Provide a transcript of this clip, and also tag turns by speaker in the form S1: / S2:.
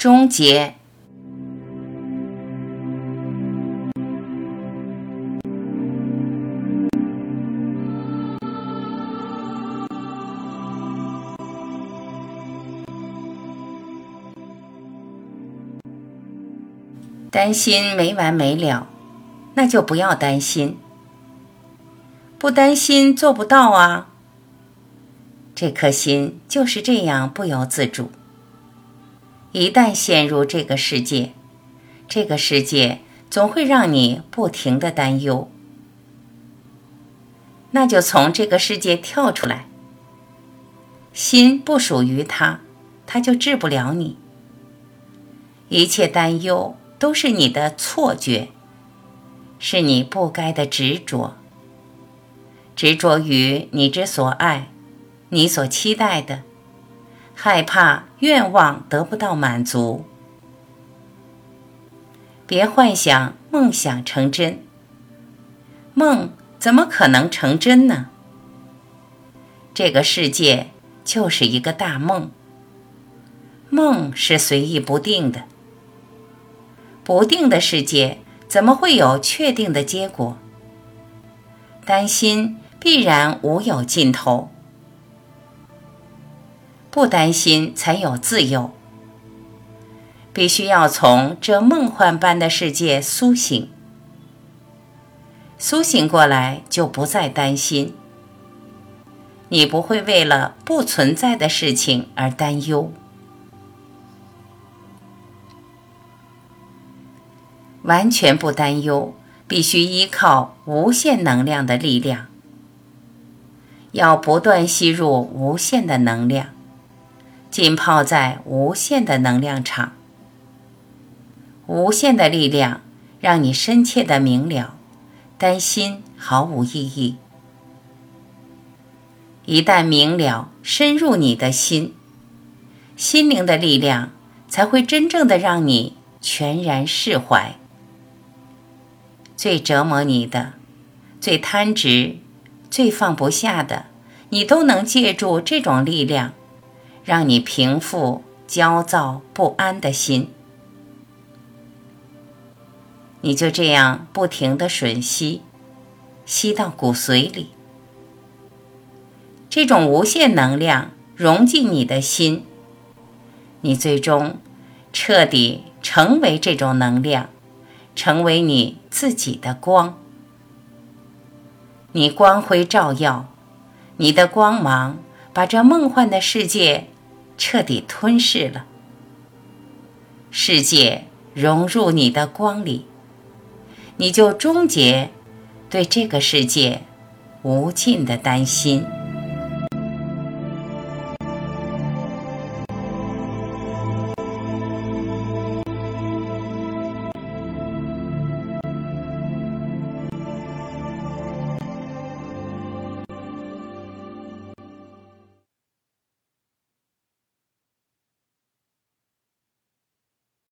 S1: 终结。担心没完没了，那就不要担心。不担心做不到啊。这颗心就是这样不由自主。一旦陷入这个世界，这个世界总会让你不停的担忧。那就从这个世界跳出来。心不属于他，他就治不了你。一切担忧。都是你的错觉，是你不该的执着，执着于你之所爱，你所期待的，害怕愿望得不到满足。别幻想梦想成真，梦怎么可能成真呢？这个世界就是一个大梦，梦是随意不定的。不定的世界怎么会有确定的结果？担心必然无有尽头。不担心才有自由。必须要从这梦幻般的世界苏醒。苏醒过来就不再担心。你不会为了不存在的事情而担忧。完全不担忧，必须依靠无限能量的力量。要不断吸入无限的能量，浸泡在无限的能量场。无限的力量让你深切的明了，担心毫无意义。一旦明了，深入你的心，心灵的力量才会真正的让你全然释怀。最折磨你的、最贪执、最放不下的，你都能借助这种力量，让你平复焦躁不安的心。你就这样不停的吮吸，吸到骨髓里，这种无限能量融进你的心，你最终彻底成为这种能量。成为你自己的光，你光辉照耀，你的光芒把这梦幻的世界彻底吞噬了。世界融入你的光里，你就终结对这个世界无尽的担心。